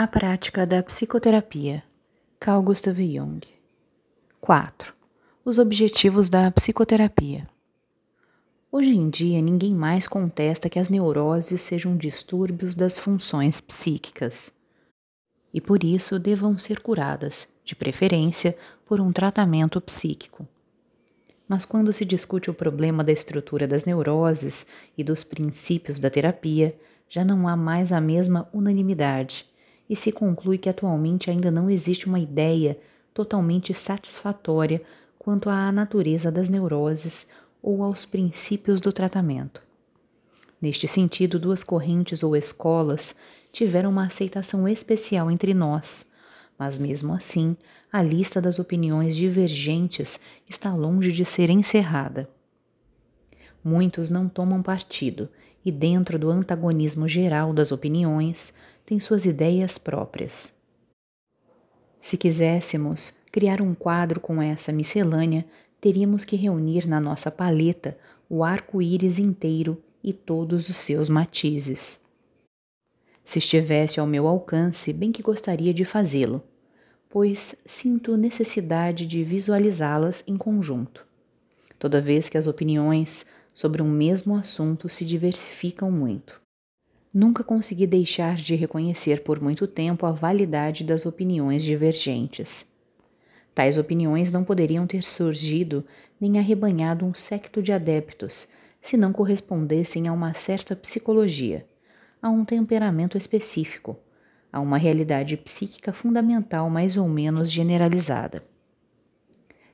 A prática da psicoterapia. Carl Gustav Jung. 4. Os objetivos da psicoterapia. Hoje em dia, ninguém mais contesta que as neuroses sejam distúrbios das funções psíquicas e por isso devam ser curadas, de preferência por um tratamento psíquico. Mas quando se discute o problema da estrutura das neuroses e dos princípios da terapia, já não há mais a mesma unanimidade e se conclui que atualmente ainda não existe uma ideia totalmente satisfatória quanto à natureza das neuroses ou aos princípios do tratamento. Neste sentido, duas correntes ou escolas tiveram uma aceitação especial entre nós, mas mesmo assim, a lista das opiniões divergentes está longe de ser encerrada. Muitos não tomam partido e, dentro do antagonismo geral das opiniões, tem suas ideias próprias. Se quiséssemos criar um quadro com essa miscelânea, teríamos que reunir na nossa paleta o arco-íris inteiro e todos os seus matizes. Se estivesse ao meu alcance, bem que gostaria de fazê-lo, pois sinto necessidade de visualizá-las em conjunto. Toda vez que as opiniões sobre um mesmo assunto se diversificam muito. Nunca consegui deixar de reconhecer por muito tempo a validade das opiniões divergentes. Tais opiniões não poderiam ter surgido nem arrebanhado um secto de adeptos se não correspondessem a uma certa psicologia, a um temperamento específico, a uma realidade psíquica fundamental mais ou menos generalizada.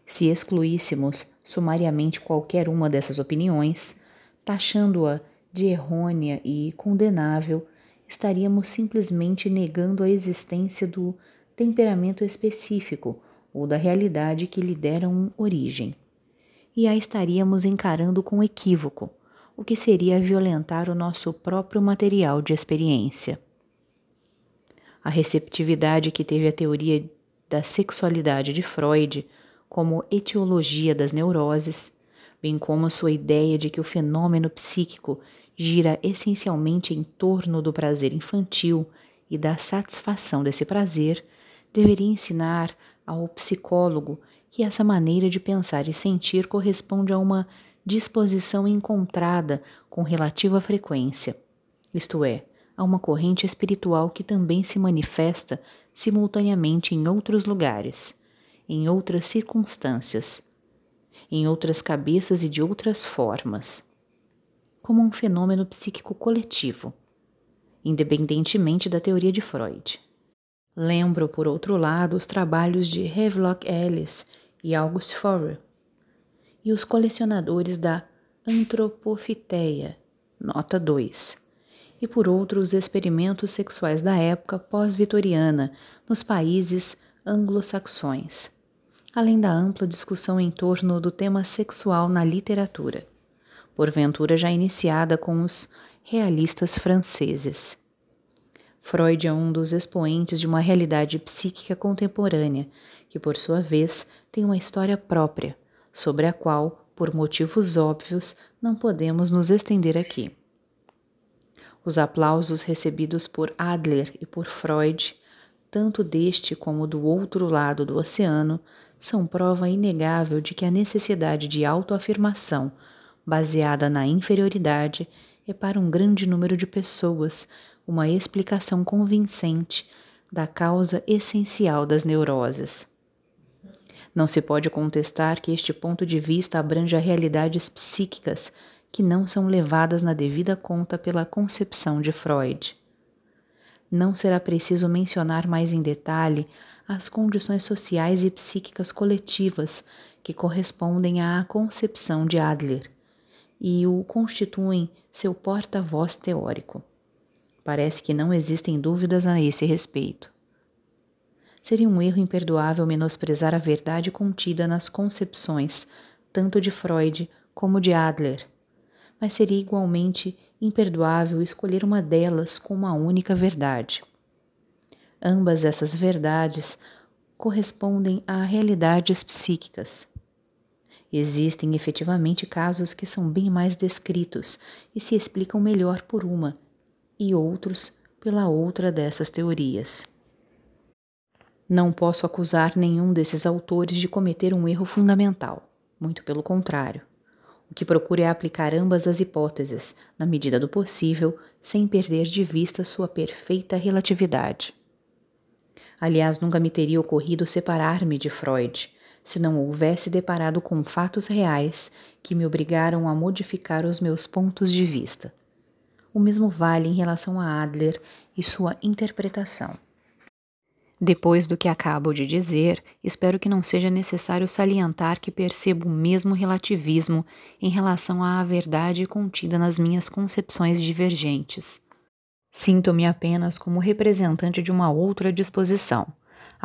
Se excluíssemos sumariamente qualquer uma dessas opiniões, taxando-a de errônea e condenável, estaríamos simplesmente negando a existência do temperamento específico ou da realidade que lhe deram origem. E a estaríamos encarando com equívoco, o que seria violentar o nosso próprio material de experiência. A receptividade que teve a teoria da sexualidade de Freud como etiologia das neuroses, bem como a sua ideia de que o fenômeno psíquico gira essencialmente em torno do prazer infantil e da satisfação desse prazer, deveria ensinar ao psicólogo que essa maneira de pensar e sentir corresponde a uma disposição encontrada com relativa frequência, isto é, a uma corrente espiritual que também se manifesta simultaneamente em outros lugares, em outras circunstâncias, em outras cabeças e de outras formas como um fenômeno psíquico coletivo, independentemente da teoria de Freud. Lembro, por outro lado, os trabalhos de Havelock Ellis e August Forer, e os colecionadores da Antropofiteia, nota 2, e por outros experimentos sexuais da época pós-vitoriana nos países anglo-saxões, além da ampla discussão em torno do tema sexual na literatura porventura já iniciada com os realistas franceses. Freud é um dos expoentes de uma realidade psíquica contemporânea, que por sua vez tem uma história própria, sobre a qual, por motivos óbvios, não podemos nos estender aqui. Os aplausos recebidos por Adler e por Freud, tanto deste como do outro lado do oceano, são prova inegável de que a necessidade de autoafirmação baseada na inferioridade, é para um grande número de pessoas uma explicação convincente da causa essencial das neuroses. Não se pode contestar que este ponto de vista abrange realidades psíquicas que não são levadas na devida conta pela concepção de Freud. Não será preciso mencionar mais em detalhe as condições sociais e psíquicas coletivas que correspondem à concepção de Adler e o constituem seu porta-voz teórico. Parece que não existem dúvidas a esse respeito. Seria um erro imperdoável menosprezar a verdade contida nas concepções tanto de Freud como de Adler, mas seria igualmente imperdoável escolher uma delas como a única verdade. Ambas essas verdades correspondem a realidades psíquicas Existem efetivamente casos que são bem mais descritos e se explicam melhor por uma, e outros pela outra dessas teorias. Não posso acusar nenhum desses autores de cometer um erro fundamental, muito pelo contrário. O que procuro é aplicar ambas as hipóteses, na medida do possível, sem perder de vista sua perfeita relatividade. Aliás, nunca me teria ocorrido separar-me de Freud, se não houvesse deparado com fatos reais que me obrigaram a modificar os meus pontos de vista. O mesmo vale em relação a Adler e sua interpretação. Depois do que acabo de dizer, espero que não seja necessário salientar que percebo o mesmo relativismo em relação à verdade contida nas minhas concepções divergentes. Sinto-me apenas como representante de uma outra disposição,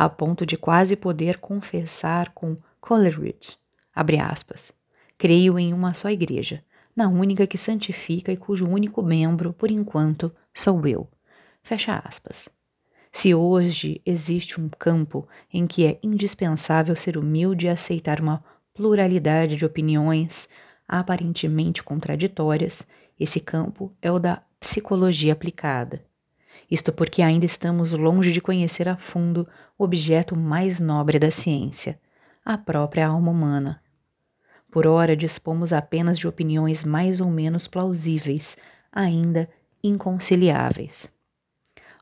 a ponto de quase poder confessar com Coleridge, abre aspas, creio em uma só igreja, na única que santifica e cujo único membro, por enquanto, sou eu. Fecha aspas. Se hoje existe um campo em que é indispensável ser humilde e aceitar uma pluralidade de opiniões aparentemente contraditórias, esse campo é o da psicologia aplicada. Isto porque ainda estamos longe de conhecer a fundo o objeto mais nobre da ciência, a própria alma humana. Por ora dispomos apenas de opiniões mais ou menos plausíveis, ainda inconciliáveis.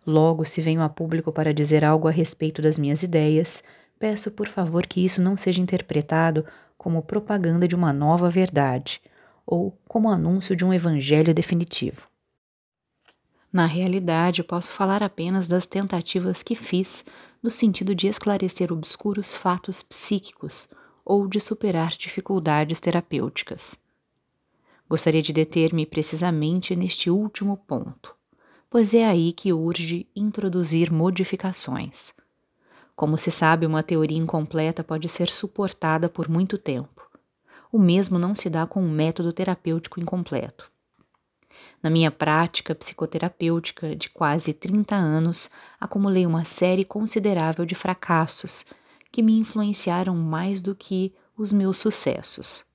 Logo, se venho a público para dizer algo a respeito das minhas ideias, peço por favor que isso não seja interpretado como propaganda de uma nova verdade ou como anúncio de um evangelho definitivo. Na realidade, posso falar apenas das tentativas que fiz no sentido de esclarecer obscuros fatos psíquicos ou de superar dificuldades terapêuticas. Gostaria de deter-me precisamente neste último ponto pois é aí que urge introduzir modificações. Como se sabe, uma teoria incompleta pode ser suportada por muito tempo. O mesmo não se dá com um método terapêutico incompleto. Na minha prática psicoterapêutica de quase 30 anos, acumulei uma série considerável de fracassos que me influenciaram mais do que os meus sucessos.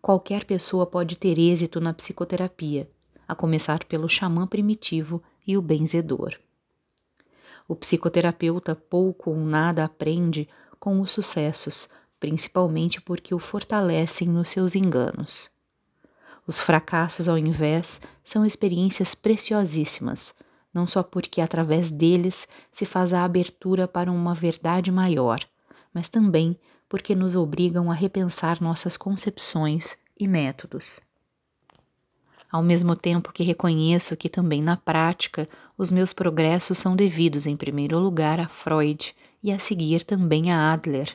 Qualquer pessoa pode ter êxito na psicoterapia, a começar pelo xamã primitivo e o benzedor. O psicoterapeuta pouco ou nada aprende com os sucessos, principalmente porque o fortalecem nos seus enganos. Os fracassos, ao invés, são experiências preciosíssimas, não só porque através deles se faz a abertura para uma verdade maior, mas também porque nos obrigam a repensar nossas concepções e métodos ao mesmo tempo que reconheço que também na prática os meus progressos são devidos em primeiro lugar a Freud e a seguir também a Adler.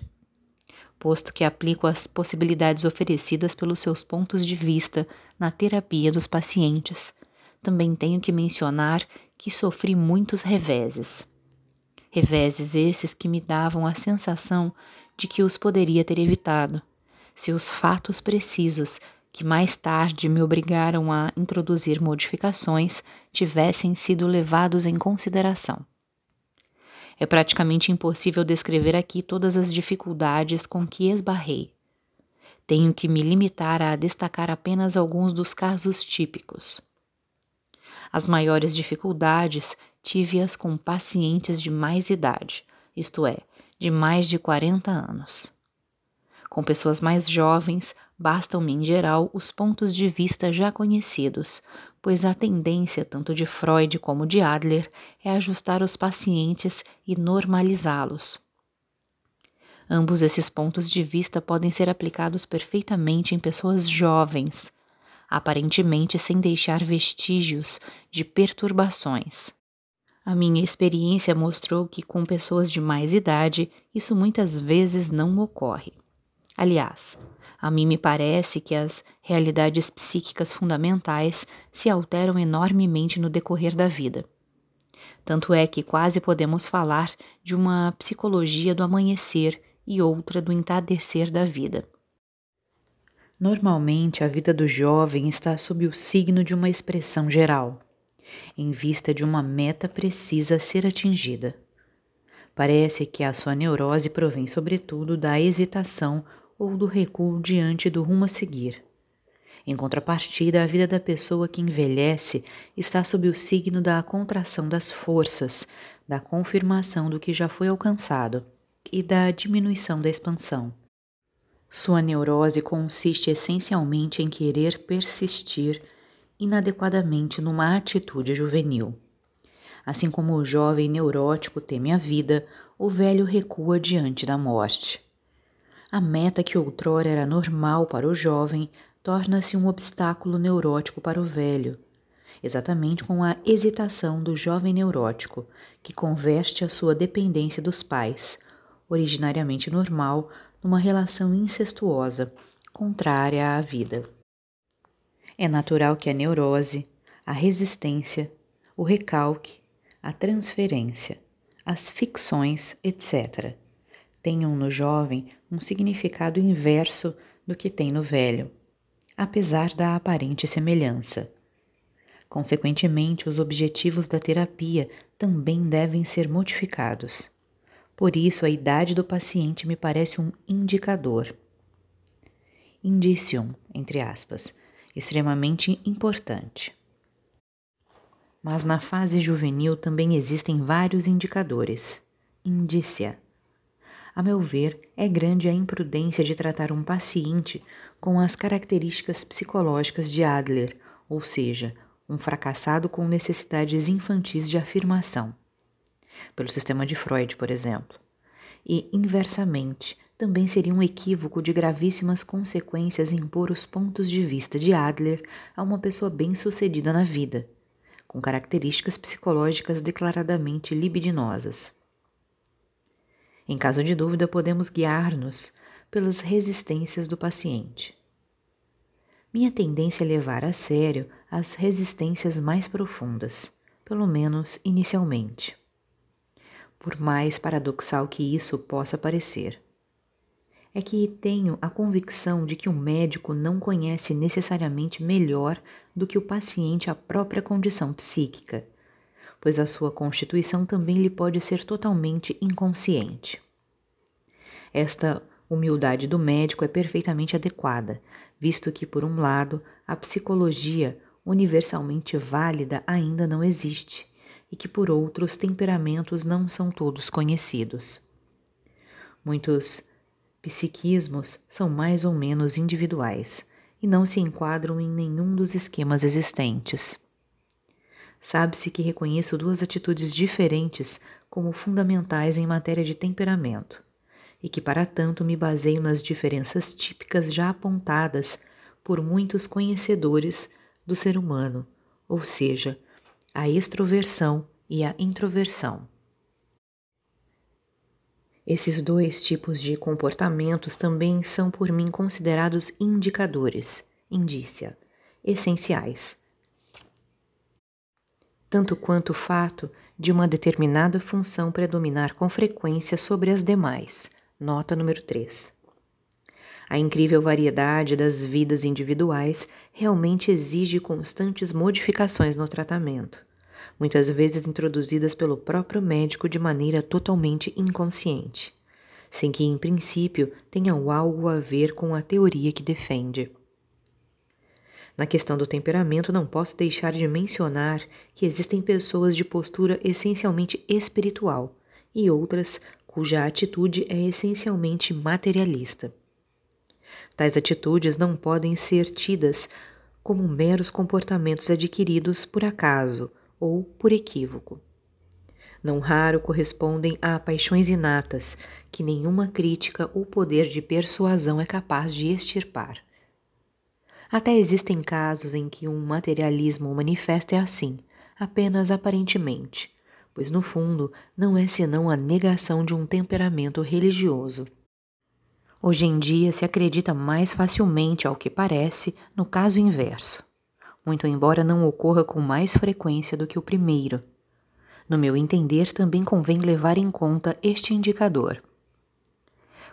Posto que aplico as possibilidades oferecidas pelos seus pontos de vista na terapia dos pacientes, também tenho que mencionar que sofri muitos reveses. Reveses esses que me davam a sensação de que os poderia ter evitado, se os fatos precisos que mais tarde me obrigaram a introduzir modificações tivessem sido levados em consideração. É praticamente impossível descrever aqui todas as dificuldades com que esbarrei. Tenho que me limitar a destacar apenas alguns dos casos típicos. As maiores dificuldades tive-as com pacientes de mais idade, isto é, de mais de 40 anos. Com pessoas mais jovens, bastam-me em geral os pontos de vista já conhecidos, pois a tendência tanto de Freud como de Adler é ajustar os pacientes e normalizá-los. Ambos esses pontos de vista podem ser aplicados perfeitamente em pessoas jovens, aparentemente sem deixar vestígios de perturbações. A minha experiência mostrou que com pessoas de mais idade isso muitas vezes não ocorre. Aliás, a mim me parece que as realidades psíquicas fundamentais se alteram enormemente no decorrer da vida. Tanto é que quase podemos falar de uma psicologia do amanhecer e outra do entardecer da vida. Normalmente, a vida do jovem está sob o signo de uma expressão geral, em vista de uma meta precisa ser atingida. Parece que a sua neurose provém, sobretudo, da hesitação ou do recuo diante do rumo a seguir. Em contrapartida, a vida da pessoa que envelhece está sob o signo da contração das forças, da confirmação do que já foi alcançado e da diminuição da expansão. Sua neurose consiste essencialmente em querer persistir inadequadamente numa atitude juvenil. Assim como o jovem neurótico teme a vida, o velho recua diante da morte. A meta que outrora era normal para o jovem torna-se um obstáculo neurótico para o velho, exatamente com a hesitação do jovem neurótico, que converte a sua dependência dos pais, originariamente normal, numa relação incestuosa, contrária à vida. É natural que a neurose, a resistência, o recalque, a transferência, as ficções, etc., tenham no jovem um significado inverso do que tem no velho apesar da aparente semelhança. Consequentemente, os objetivos da terapia também devem ser modificados. Por isso, a idade do paciente me parece um indicador. Indicium, entre aspas, extremamente importante. Mas na fase juvenil também existem vários indicadores. Indícia. A meu ver, é grande a imprudência de tratar um paciente com as características psicológicas de Adler, ou seja, um fracassado com necessidades infantis de afirmação, pelo sistema de Freud, por exemplo. E, inversamente, também seria um equívoco de gravíssimas consequências impor os pontos de vista de Adler a uma pessoa bem-sucedida na vida, com características psicológicas declaradamente libidinosas. Em caso de dúvida, podemos guiar-nos pelas resistências do paciente. Minha tendência é levar a sério as resistências mais profundas, pelo menos inicialmente. Por mais paradoxal que isso possa parecer, é que tenho a convicção de que o médico não conhece necessariamente melhor do que o paciente a própria condição psíquica, pois a sua constituição também lhe pode ser totalmente inconsciente. Esta humildade do médico é perfeitamente adequada, visto que, por um lado, a psicologia universalmente válida ainda não existe e que, por outro, os temperamentos não são todos conhecidos. Muitos psiquismos são mais ou menos individuais e não se enquadram em nenhum dos esquemas existentes. Sabe-se que reconheço duas atitudes diferentes como fundamentais em matéria de temperamento e que, para tanto, me baseio nas diferenças típicas já apontadas por muitos conhecedores do ser humano, ou seja, a extroversão e a introversão. Esses dois tipos de comportamentos também são por mim considerados indicadores, indícia, essenciais. Tanto quanto o fato de uma determinada função predominar com frequência sobre as demais, Nota número 3. A incrível variedade das vidas individuais realmente exige constantes modificações no tratamento, muitas vezes introduzidas pelo próprio médico de maneira totalmente inconsciente, sem que, em princípio, tenham algo a ver com a teoria que defende. Na questão do temperamento, não posso deixar de mencionar que existem pessoas de postura essencialmente espiritual e outras cuja atitude é essencialmente materialista. Tais atitudes não podem ser tidas como meros comportamentos adquiridos por acaso ou por equívoco. Não raro correspondem a paixões inatas que nenhuma crítica ou poder de persuasão é capaz de extirpar. Até existem casos em que um materialismo manifesto é assim, apenas aparentemente, pois no fundo não é senão a negação de um temperamento religioso. Hoje em dia se acredita mais facilmente ao que parece no caso inverso, muito embora não ocorra com mais frequência do que o primeiro. No meu entender, também convém levar em conta este indicador.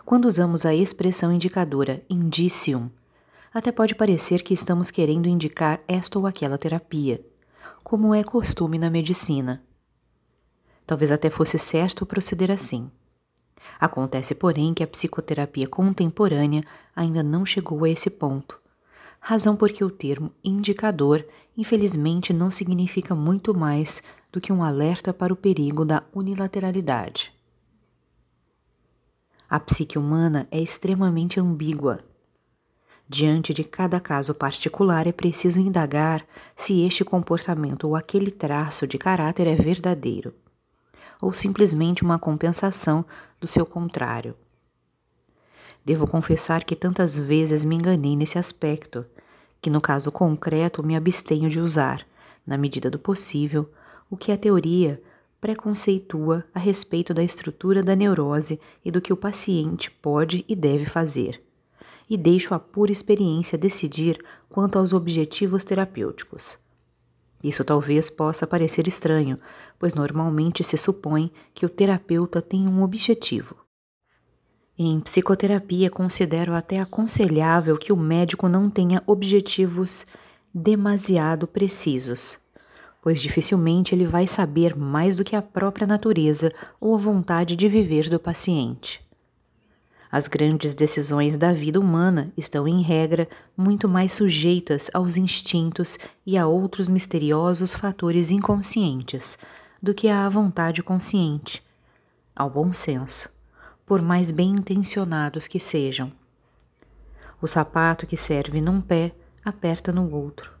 Quando usamos a expressão indicadora indicium, até pode parecer que estamos querendo indicar esta ou aquela terapia, como é costume na medicina. Talvez até fosse certo proceder assim. Acontece, porém, que a psicoterapia contemporânea ainda não chegou a esse ponto, razão porque o termo indicador, infelizmente, não significa muito mais do que um alerta para o perigo da unilateralidade. A psique humana é extremamente ambígua. Diante de cada caso particular, é preciso indagar se este comportamento ou aquele traço de caráter é verdadeiro, ou simplesmente uma compensação do seu contrário. Devo confessar que tantas vezes me enganei nesse aspecto, que no caso concreto me abstenho de usar, na medida do possível, o que a teoria preconceitua a respeito da estrutura da neurose e do que o paciente pode e deve fazer, e deixo a pura experiência decidir quanto aos objetivos terapêuticos. Isso talvez possa parecer estranho, pois normalmente se supõe que o terapeuta tem um objetivo. Em psicoterapia, considero até aconselhável que o médico não tenha objetivos demasiado precisos pois dificilmente ele vai saber mais do que a própria natureza ou a vontade de viver do paciente. As grandes decisões da vida humana estão, em regra, muito mais sujeitas aos instintos e a outros misteriosos fatores inconscientes do que à vontade consciente, ao bom senso, por mais bem intencionados que sejam. O sapato que serve num pé aperta no outro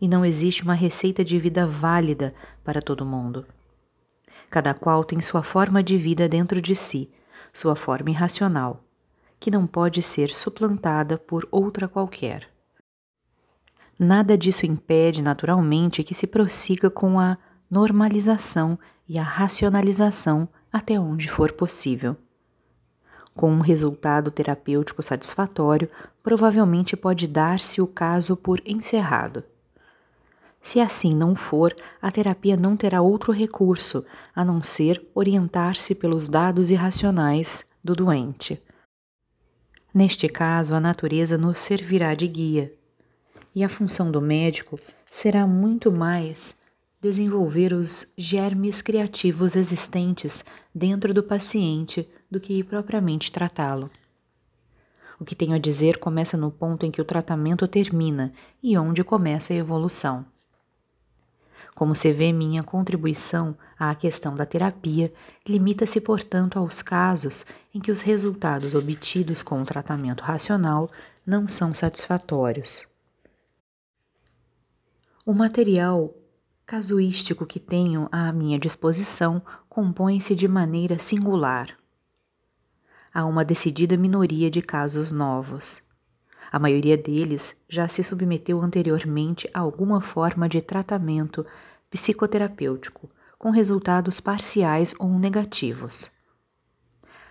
e não existe uma receita de vida válida para todo mundo. Cada qual tem sua forma de vida dentro de si, sua forma irracional, que não pode ser suplantada por outra qualquer. Nada disso impede, naturalmente, que se prossiga com a normalização e a racionalização até onde for possível. Com um resultado terapêutico satisfatório, provavelmente pode dar-se o caso por encerrado. Se assim não for, a terapia não terá outro recurso a não ser orientar-se pelos dados irracionais do doente. Neste caso, a natureza nos servirá de guia, e a função do médico será muito mais desenvolver os germes criativos existentes dentro do paciente do que propriamente tratá-lo. O que tenho a dizer começa no ponto em que o tratamento termina e onde começa a evolução. Como se vê, minha contribuição à questão da terapia limita-se, portanto, aos casos em que os resultados obtidos com o tratamento racional não são satisfatórios. O material casuístico que tenho à minha disposição compõe-se de maneira singular. Há uma decidida minoria de casos novos. A maioria deles já se submeteu anteriormente a alguma forma de tratamento psicoterapêutico, com resultados parciais ou negativos.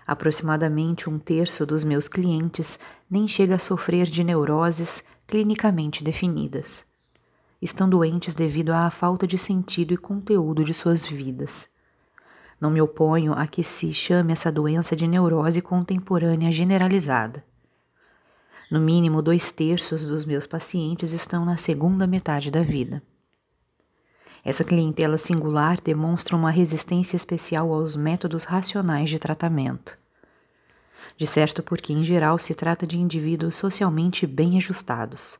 Aproximadamente um terço dos meus clientes nem chega a sofrer de neuroses clinicamente definidas. Estão doentes devido à falta de sentido e conteúdo de suas vidas. Não me oponho a que se chame essa doença de neurose contemporânea generalizada. No mínimo, dois terços dos meus pacientes estão na segunda metade da vida. Essa clientela singular demonstra uma resistência especial aos métodos racionais de tratamento. De certo, porque em geral se trata de indivíduos socialmente bem ajustados,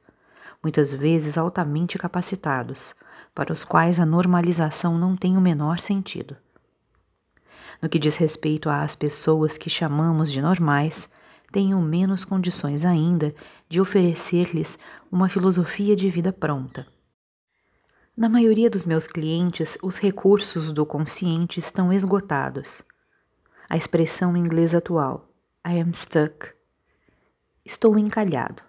muitas vezes altamente capacitados, para os quais a normalização não tem o menor sentido. No que diz respeito às pessoas que chamamos de normais, tenho menos condições ainda de oferecer-lhes uma filosofia de vida pronta. Na maioria dos meus clientes, os recursos do consciente estão esgotados. A expressão inglesa atual, I am stuck, estou encalhado,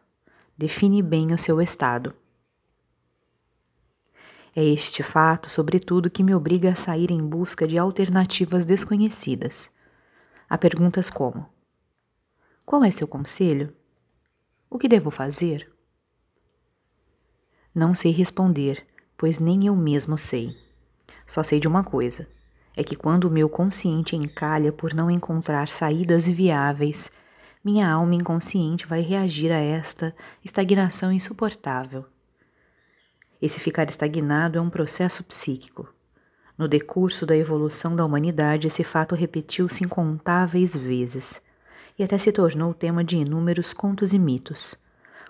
define bem o seu estado. É este fato, sobretudo, que me obriga a sair em busca de alternativas desconhecidas. Há perguntas como: qual é seu conselho? O que devo fazer? Não sei responder, pois nem eu mesmo sei. Só sei de uma coisa: é que quando o meu consciente encalha por não encontrar saídas viáveis, minha alma inconsciente vai reagir a esta estagnação insuportável. Esse ficar estagnado é um processo psíquico. No decurso da evolução da humanidade, esse fato repetiu-se incontáveis vezes e até se tornou tema de inúmeros contos e mitos,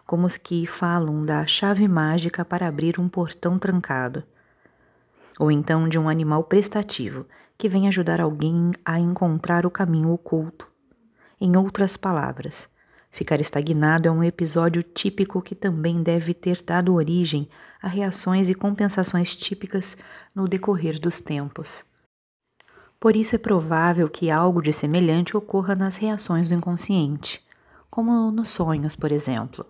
como os que falam da chave mágica para abrir um portão trancado. Ou então de um animal prestativo que vem ajudar alguém a encontrar o caminho oculto. Em outras palavras, ficar estagnado é um episódio típico que também deve ter dado origem a reações e compensações típicas no decorrer dos tempos. Por isso é provável que algo de semelhante ocorra nas reações do inconsciente, como nos sonhos, por exemplo.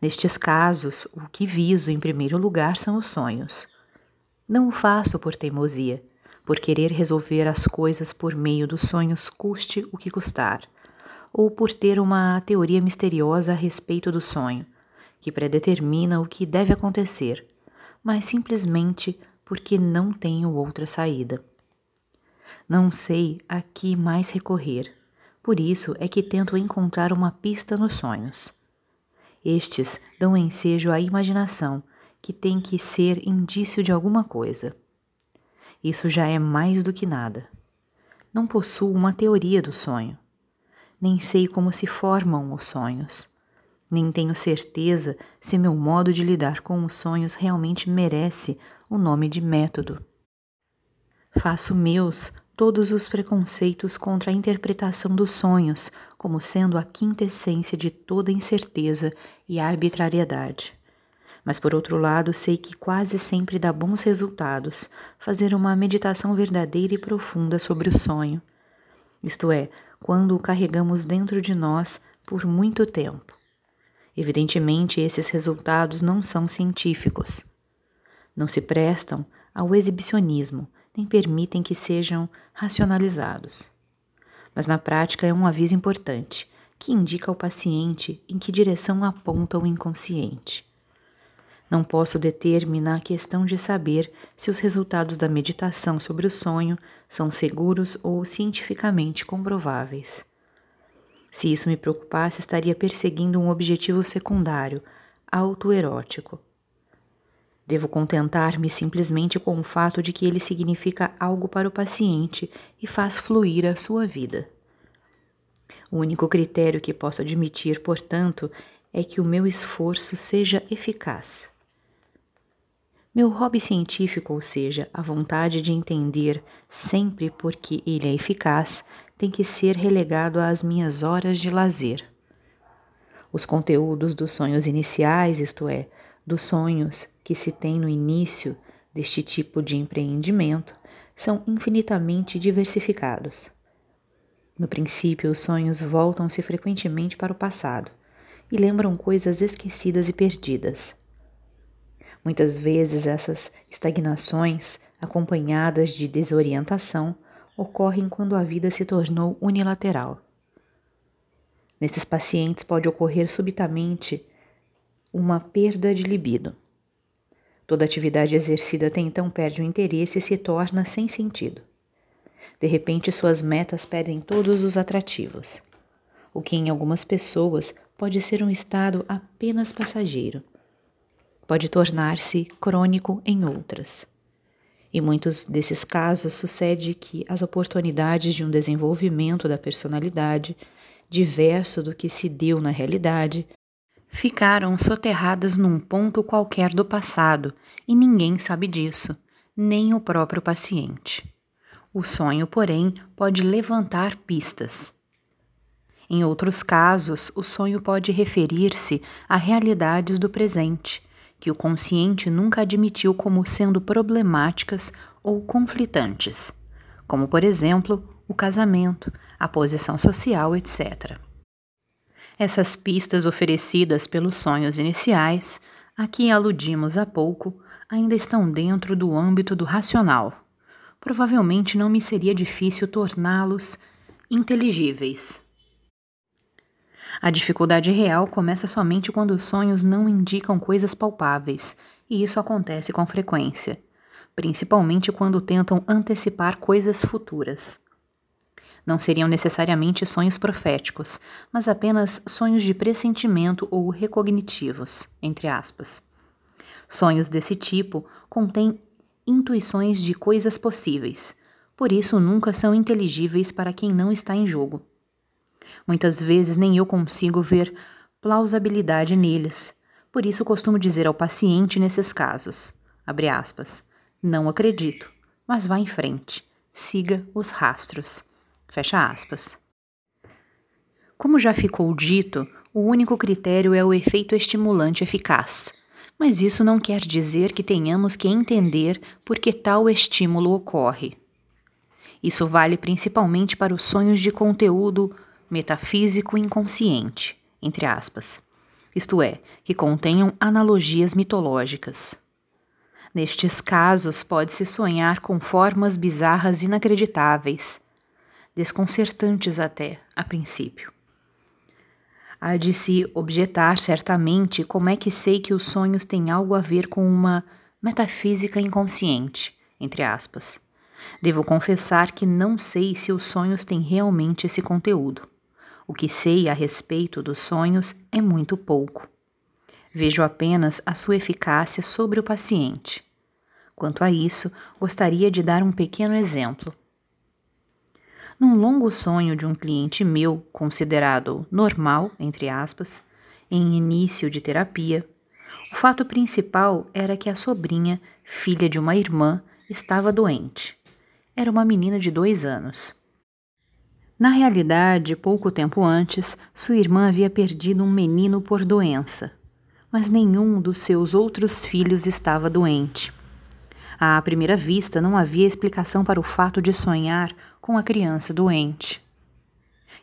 Nestes casos, o que viso em primeiro lugar são os sonhos. Não o faço por teimosia, por querer resolver as coisas por meio dos sonhos, custe o que custar, ou por ter uma teoria misteriosa a respeito do sonho, que predetermina o que deve acontecer, mas simplesmente porque não tenho outra saída. Não sei a que mais recorrer, por isso é que tento encontrar uma pista nos sonhos. Estes dão ensejo à imaginação, que tem que ser indício de alguma coisa. Isso já é mais do que nada. Não possuo uma teoria do sonho. Nem sei como se formam os sonhos. Nem tenho certeza se meu modo de lidar com os sonhos realmente merece o nome de método. Faço meus todos os preconceitos contra a interpretação dos sonhos como sendo a quintessência de toda incerteza e arbitrariedade. Mas por outro lado, sei que quase sempre dá bons resultados fazer uma meditação verdadeira e profunda sobre o sonho. Isto é, quando o carregamos dentro de nós por muito tempo. Evidentemente, esses resultados não são científicos. Não se prestam ao exibicionismo, nem permitem que sejam racionalizados. Mas na prática é um aviso importante, que indica ao paciente em que direção aponta o inconsciente. Não posso deter-me na questão de saber se os resultados da meditação sobre o sonho são seguros ou cientificamente comprováveis. Se isso me preocupasse, estaria perseguindo um objetivo secundário, autoerótico. Devo contentar-me simplesmente com o fato de que ele significa algo para o paciente e faz fluir a sua vida. O único critério que posso admitir, portanto, é que o meu esforço seja eficaz. Meu hobby científico, ou seja, a vontade de entender sempre porque ele é eficaz, tem que ser relegado às minhas horas de lazer. Os conteúdos dos sonhos iniciais, isto é, dos sonhos que se tem no início deste tipo de empreendimento, são infinitamente diversificados. No princípio, os sonhos voltam-se frequentemente para o passado e lembram coisas esquecidas e perdidas. Muitas vezes essas estagnações, acompanhadas de desorientação, ocorrem quando a vida se tornou unilateral. Nesses pacientes pode ocorrer subitamente uma perda de libido. Toda atividade exercida até então perde o interesse e se torna sem sentido. De repente, suas metas perdem todos os atrativos, o que em algumas pessoas pode ser um estado apenas passageiro pode tornar-se crônico em outras. Em muitos desses casos, sucede que as oportunidades de um desenvolvimento da personalidade, diverso do que se deu na realidade, ficaram soterradas num ponto qualquer do passado e ninguém sabe disso, nem o próprio paciente. O sonho, porém, pode levantar pistas. Em outros casos, o sonho pode referir-se a realidades do presente que o consciente nunca admitiu como sendo problemáticas ou conflitantes, como, por exemplo, o casamento, a posição social, etc. Essas pistas oferecidas pelos sonhos iniciais, a que aludimos há pouco, ainda estão dentro do âmbito do racional. Provavelmente não me seria difícil torná-los inteligíveis. A dificuldade real começa somente quando os sonhos não indicam coisas palpáveis, e isso acontece com frequência, principalmente quando tentam antecipar coisas futuras. Não seriam necessariamente sonhos proféticos, mas apenas sonhos de pressentimento ou recognitivos, entre aspas. Sonhos desse tipo contêm intuições de coisas possíveis, por isso nunca são inteligíveis para quem não está em jogo. Muitas vezes nem eu consigo ver plausibilidade neles. Por isso costumo dizer ao paciente nesses casos, abre aspas, não acredito, mas vá em frente, siga os rastros. Fecha aspas. Como já ficou dito, o único critério é o efeito estimulante eficaz. Mas isso não quer dizer que tenhamos que entender por que tal estímulo ocorre. Isso vale principalmente para os sonhos de conteúdo metafísico inconsciente, entre aspas, isto é, que contenham analogias mitológicas. Nestes casos, pode-se sonhar com formas bizarras inacreditáveis, desconcertantes até, a princípio. Há de se objetar certamente como é que sei que os sonhos têm algo a ver com uma metafísica inconsciente, entre aspas. Devo confessar que não sei se os sonhos têm realmente esse conteúdo. O que sei a respeito dos sonhos é muito pouco. Vejo apenas a sua eficácia sobre o paciente. Quanto a isso, gostaria de dar um pequeno exemplo. Num longo sonho de um cliente meu, considerado normal, entre aspas, em início de terapia, o fato principal era que a sobrinha, filha de uma irmã, estava doente. Era uma menina de dois anos. Na realidade, pouco tempo antes, sua irmã havia perdido um menino por doença, mas nenhum dos seus outros filhos estava doente. À primeira vista, não havia explicação para o fato de sonhar com a criança doente.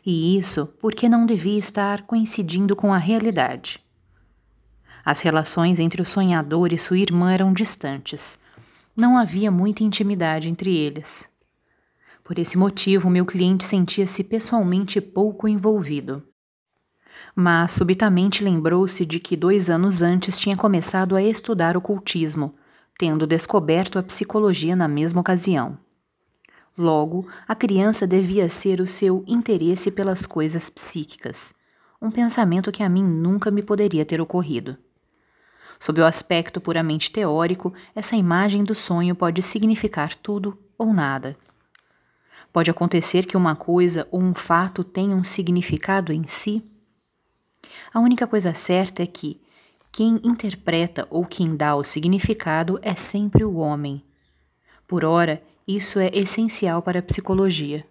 E isso porque não devia estar coincidindo com a realidade. As relações entre o sonhador e sua irmã eram distantes. Não havia muita intimidade entre eles. Por esse motivo, meu cliente sentia-se pessoalmente pouco envolvido. Mas subitamente lembrou-se de que dois anos antes tinha começado a estudar ocultismo, tendo descoberto a psicologia na mesma ocasião. Logo, a criança devia ser o seu interesse pelas coisas psíquicas, um pensamento que a mim nunca me poderia ter ocorrido. Sob o aspecto puramente teórico, essa imagem do sonho pode significar tudo ou nada. Pode acontecer que uma coisa ou um fato tenha um significado em si? A única coisa certa é que quem interpreta ou quem dá o significado é sempre o homem. Por ora, isso é essencial para a psicologia.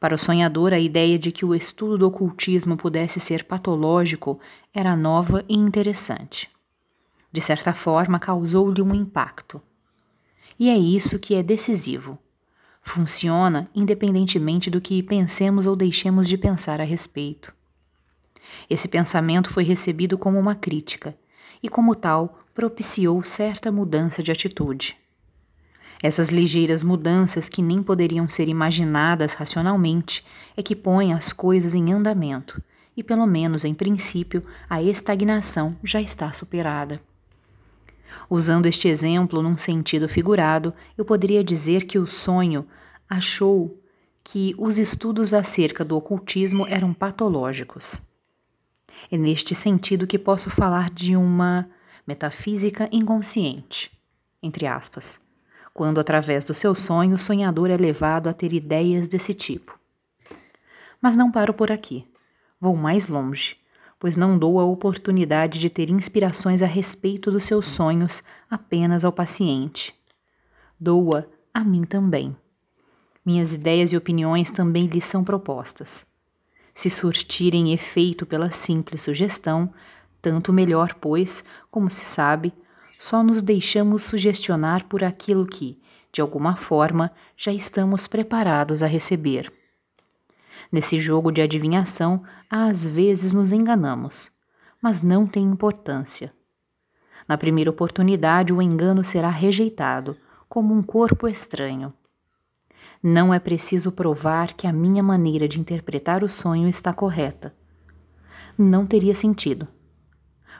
Para o sonhador, a ideia de que o estudo do ocultismo pudesse ser patológico era nova e interessante. De certa forma, causou-lhe um impacto. E é isso que é decisivo. Funciona independentemente do que pensemos ou deixemos de pensar a respeito. Esse pensamento foi recebido como uma crítica e, como tal, propiciou certa mudança de atitude. Essas ligeiras mudanças que nem poderiam ser imaginadas racionalmente é que põem as coisas em andamento e, pelo menos em princípio, a estagnação já está superada. Usando este exemplo num sentido figurado, eu poderia dizer que o sonho achou que os estudos acerca do ocultismo eram patológicos. É neste sentido que posso falar de uma metafísica inconsciente, entre aspas, quando através do seu sonho o sonhador é levado a ter ideias desse tipo. Mas não paro por aqui. Vou mais longe pois não dou a oportunidade de ter inspirações a respeito dos seus sonhos apenas ao paciente. Doa a mim também. Minhas ideias e opiniões também lhe são propostas. Se surtirem efeito pela simples sugestão, tanto melhor, pois, como se sabe, só nos deixamos sugestionar por aquilo que, de alguma forma, já estamos preparados a receber. Nesse jogo de adivinhação, às vezes nos enganamos, mas não tem importância. Na primeira oportunidade, o engano será rejeitado, como um corpo estranho. Não é preciso provar que a minha maneira de interpretar o sonho está correta. Não teria sentido.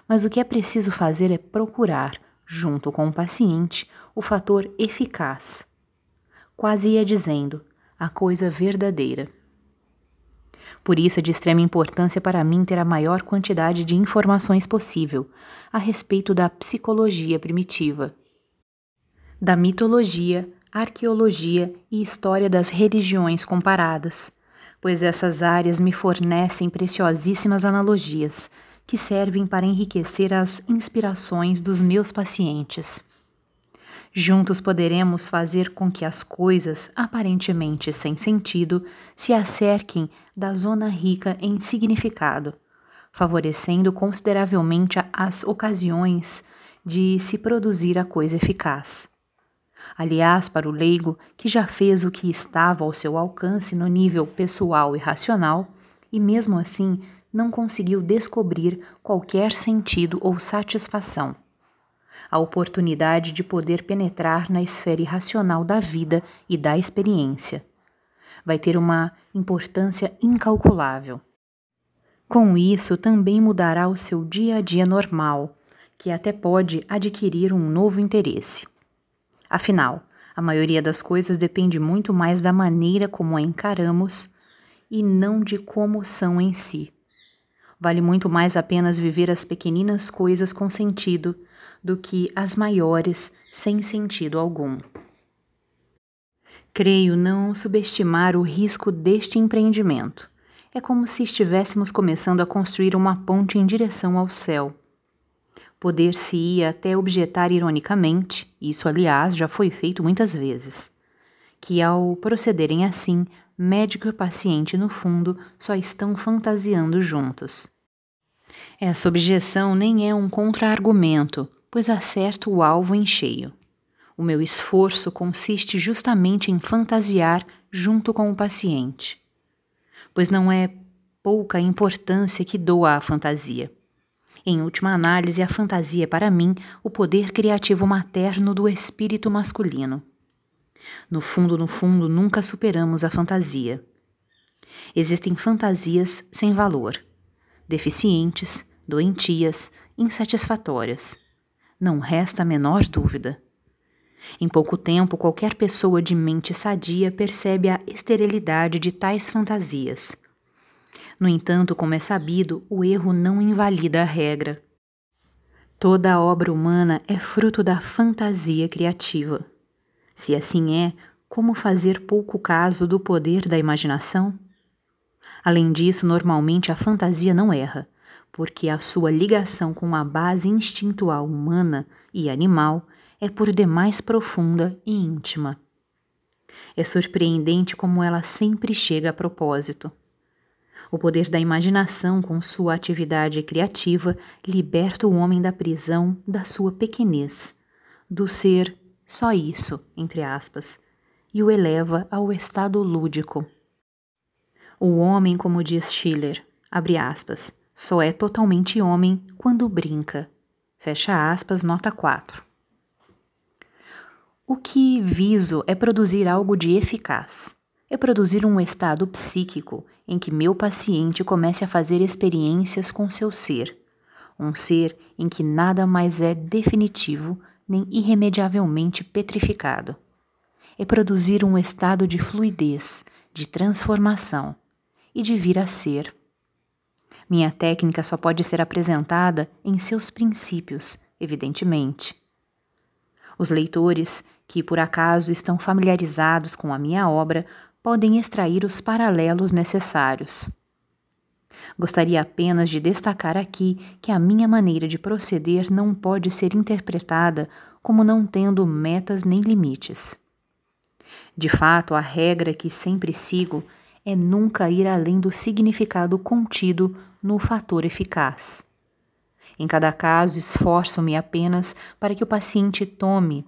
Mas o que é preciso fazer é procurar, junto com o paciente, o fator eficaz. Quase ia dizendo, a coisa verdadeira. Por isso é de extrema importância para mim ter a maior quantidade de informações possível a respeito da psicologia primitiva, da mitologia, arqueologia e história das religiões comparadas, pois essas áreas me fornecem preciosíssimas analogias que servem para enriquecer as inspirações dos meus pacientes. Juntos poderemos fazer com que as coisas, aparentemente sem sentido, se acerquem da zona rica em significado, favorecendo consideravelmente as ocasiões de se produzir a coisa eficaz. Aliás, para o leigo que já fez o que estava ao seu alcance no nível pessoal e racional, e mesmo assim não conseguiu descobrir qualquer sentido ou satisfação. A oportunidade de poder penetrar na esfera irracional da vida e da experiência vai ter uma importância incalculável. Com isso, também mudará o seu dia a dia normal, que até pode adquirir um novo interesse. Afinal, a maioria das coisas depende muito mais da maneira como a encaramos e não de como são em si. Vale muito mais apenas viver as pequeninas coisas com sentido do que as maiores sem sentido algum. Creio não subestimar o risco deste empreendimento. É como se estivéssemos começando a construir uma ponte em direção ao céu. Poder-se-ia até objetar ironicamente, isso aliás já foi feito muitas vezes, que ao procederem assim, médico e paciente no fundo só estão fantasiando juntos. Essa objeção nem é um contra-argumento, pois acerto o alvo em cheio. O meu esforço consiste justamente em fantasiar junto com o paciente, pois não é pouca importância que dou à fantasia. Em última análise, a fantasia é para mim o poder criativo materno do espírito masculino. No fundo, no fundo, nunca superamos a fantasia. Existem fantasias sem valor, deficientes, doentias, insatisfatórias. Não resta a menor dúvida. Em pouco tempo, qualquer pessoa de mente sadia percebe a esterilidade de tais fantasias no entanto, como é sabido, o erro não invalida a regra. Toda a obra humana é fruto da fantasia criativa. Se assim é, como fazer pouco caso do poder da imaginação? Além disso, normalmente a fantasia não erra, porque a sua ligação com a base instintual humana e animal é por demais profunda e íntima. É surpreendente como ela sempre chega a propósito. O poder da imaginação, com sua atividade criativa, liberta o homem da prisão da sua pequenez, do ser só isso, entre aspas, e o eleva ao estado lúdico. O homem, como diz Schiller, abre aspas, só é totalmente homem quando brinca. Fecha aspas, nota 4. O que viso é produzir algo de eficaz é produzir um estado psíquico em que meu paciente comece a fazer experiências com seu ser, um ser em que nada mais é definitivo nem irremediavelmente petrificado. É produzir um estado de fluidez, de transformação e de vir a ser. Minha técnica só pode ser apresentada em seus princípios, evidentemente. Os leitores que por acaso estão familiarizados com a minha obra podem extrair os paralelos necessários. Gostaria apenas de destacar aqui que a minha maneira de proceder não pode ser interpretada como não tendo metas nem limites. De fato, a regra que sempre sigo é nunca ir além do significado contido no fator eficaz. Em cada caso, esforço-me apenas para que o paciente tome,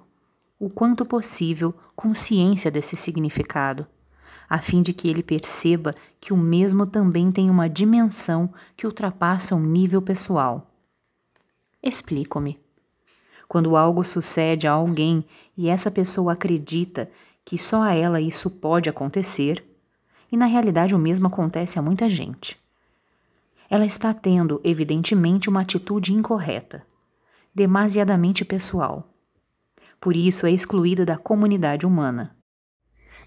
o quanto possível, consciência desse significado a fim de que ele perceba que o mesmo também tem uma dimensão que ultrapassa o um nível pessoal. Explico-me. Quando algo sucede a alguém e essa pessoa acredita que só a ela isso pode acontecer, e na realidade o mesmo acontece a muita gente. Ela está tendo, evidentemente, uma atitude incorreta, demasiadamente pessoal. Por isso é excluída da comunidade humana.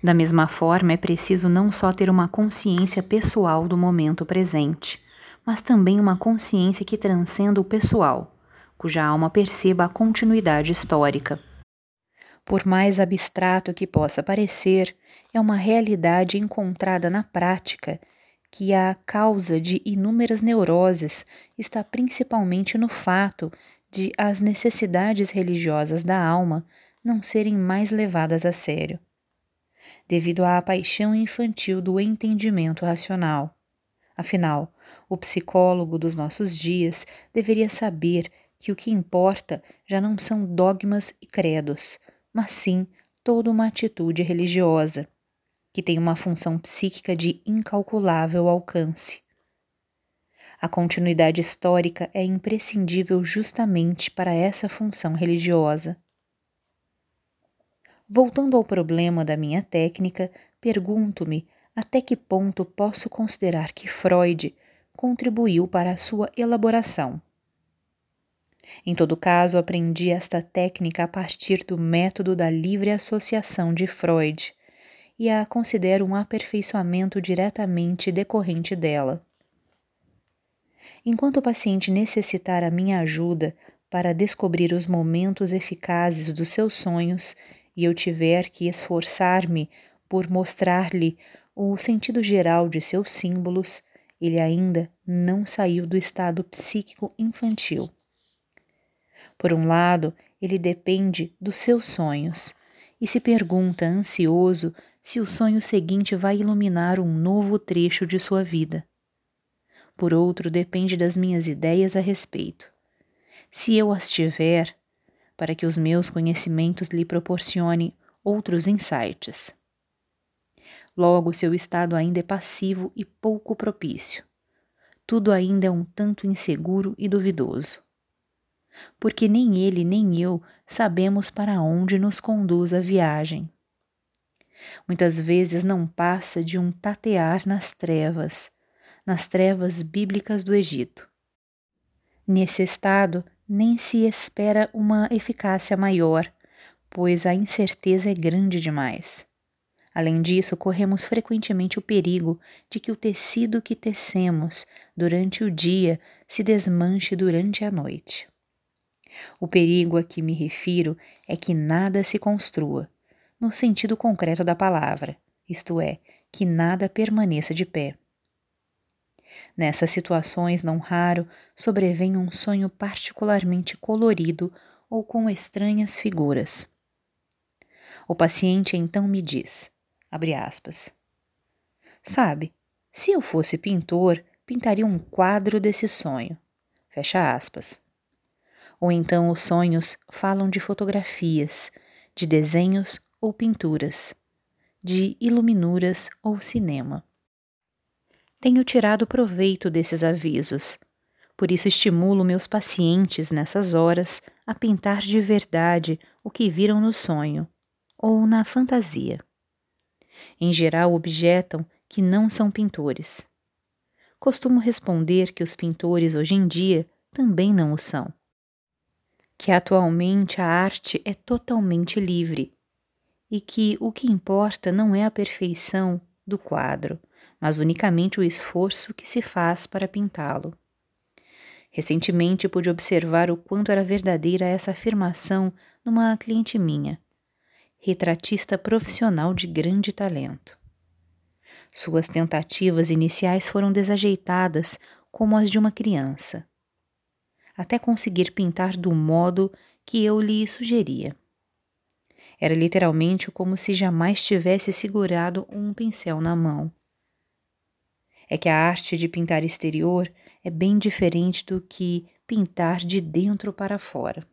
Da mesma forma, é preciso não só ter uma consciência pessoal do momento presente, mas também uma consciência que transcenda o pessoal, cuja alma perceba a continuidade histórica. Por mais abstrato que possa parecer, é uma realidade encontrada na prática que a causa de inúmeras neuroses está principalmente no fato de as necessidades religiosas da alma não serem mais levadas a sério, devido à paixão infantil do entendimento racional. Afinal, o psicólogo dos nossos dias deveria saber que o que importa já não são dogmas e credos, mas sim toda uma atitude religiosa que tem uma função psíquica de incalculável alcance. A continuidade histórica é imprescindível justamente para essa função religiosa. Voltando ao problema da minha técnica, pergunto-me até que ponto posso considerar que Freud contribuiu para a sua elaboração. Em todo caso, aprendi esta técnica a partir do método da livre associação de Freud, e a considero um aperfeiçoamento diretamente decorrente dela. Enquanto o paciente necessitar a minha ajuda para descobrir os momentos eficazes dos seus sonhos e eu tiver que esforçar-me por mostrar-lhe o sentido geral de seus símbolos, ele ainda não saiu do estado psíquico infantil. Por um lado, ele depende dos seus sonhos e se pergunta ansioso se o sonho seguinte vai iluminar um novo trecho de sua vida. Por outro, depende das minhas ideias a respeito. Se eu as tiver, para que os meus conhecimentos lhe proporcionem outros insights. Logo, seu estado ainda é passivo e pouco propício. Tudo ainda é um tanto inseguro e duvidoso. Porque nem ele nem eu sabemos para onde nos conduz a viagem. Muitas vezes não passa de um tatear nas trevas, nas trevas bíblicas do Egito. Nesse estado, nem se espera uma eficácia maior, pois a incerteza é grande demais. Além disso, corremos frequentemente o perigo de que o tecido que tecemos durante o dia se desmanche durante a noite. O perigo a que me refiro é que nada se construa, no sentido concreto da palavra, isto é, que nada permaneça de pé. Nessas situações, não raro, sobrevém um sonho particularmente colorido ou com estranhas figuras. O paciente então me diz, abre aspas, sabe, se eu fosse pintor, pintaria um quadro desse sonho, fecha aspas. Ou então os sonhos falam de fotografias, de desenhos ou pinturas, de iluminuras ou cinema. Tenho tirado proveito desses avisos, por isso estimulo meus pacientes nessas horas a pintar de verdade o que viram no sonho ou na fantasia. Em geral, objetam que não são pintores. Costumo responder que os pintores hoje em dia também não o são. Que atualmente a arte é totalmente livre e que o que importa não é a perfeição do quadro, mas unicamente o esforço que se faz para pintá-lo. Recentemente pude observar o quanto era verdadeira essa afirmação numa cliente minha, retratista profissional de grande talento. Suas tentativas iniciais foram desajeitadas como as de uma criança, até conseguir pintar do modo que eu lhe sugeria. Era literalmente como se jamais tivesse segurado um pincel na mão. É que a arte de pintar exterior é bem diferente do que pintar de dentro para fora.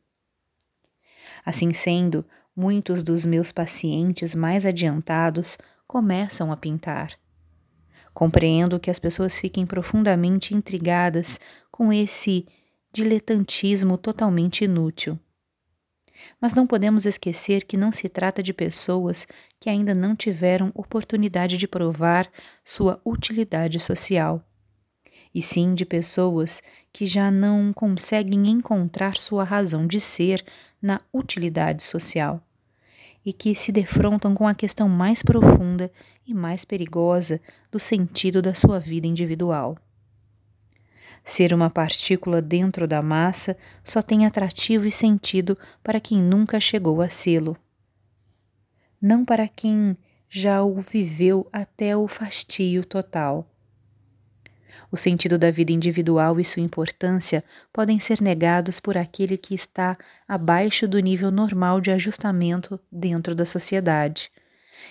Assim sendo, muitos dos meus pacientes mais adiantados começam a pintar. Compreendo que as pessoas fiquem profundamente intrigadas com esse diletantismo totalmente inútil. Mas não podemos esquecer que não se trata de pessoas que ainda não tiveram oportunidade de provar sua utilidade social, e sim de pessoas que já não conseguem encontrar sua razão de ser na utilidade social e que se defrontam com a questão mais profunda e mais perigosa do sentido da sua vida individual. Ser uma partícula dentro da massa só tem atrativo e sentido para quem nunca chegou a sê-lo. não para quem já o viveu até o fastio total. O sentido da vida individual e sua importância podem ser negados por aquele que está abaixo do nível normal de ajustamento dentro da sociedade,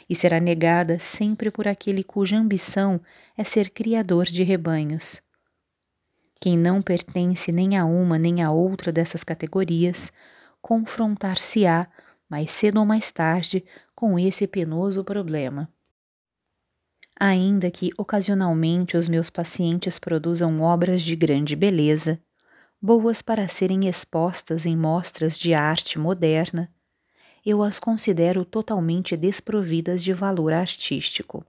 e será negada sempre por aquele cuja ambição é ser criador de rebanhos. Quem não pertence nem a uma nem a outra dessas categorias, confrontar-se-á, mais cedo ou mais tarde, com esse penoso problema. Ainda que ocasionalmente os meus pacientes produzam obras de grande beleza, boas para serem expostas em mostras de arte moderna, eu as considero totalmente desprovidas de valor artístico,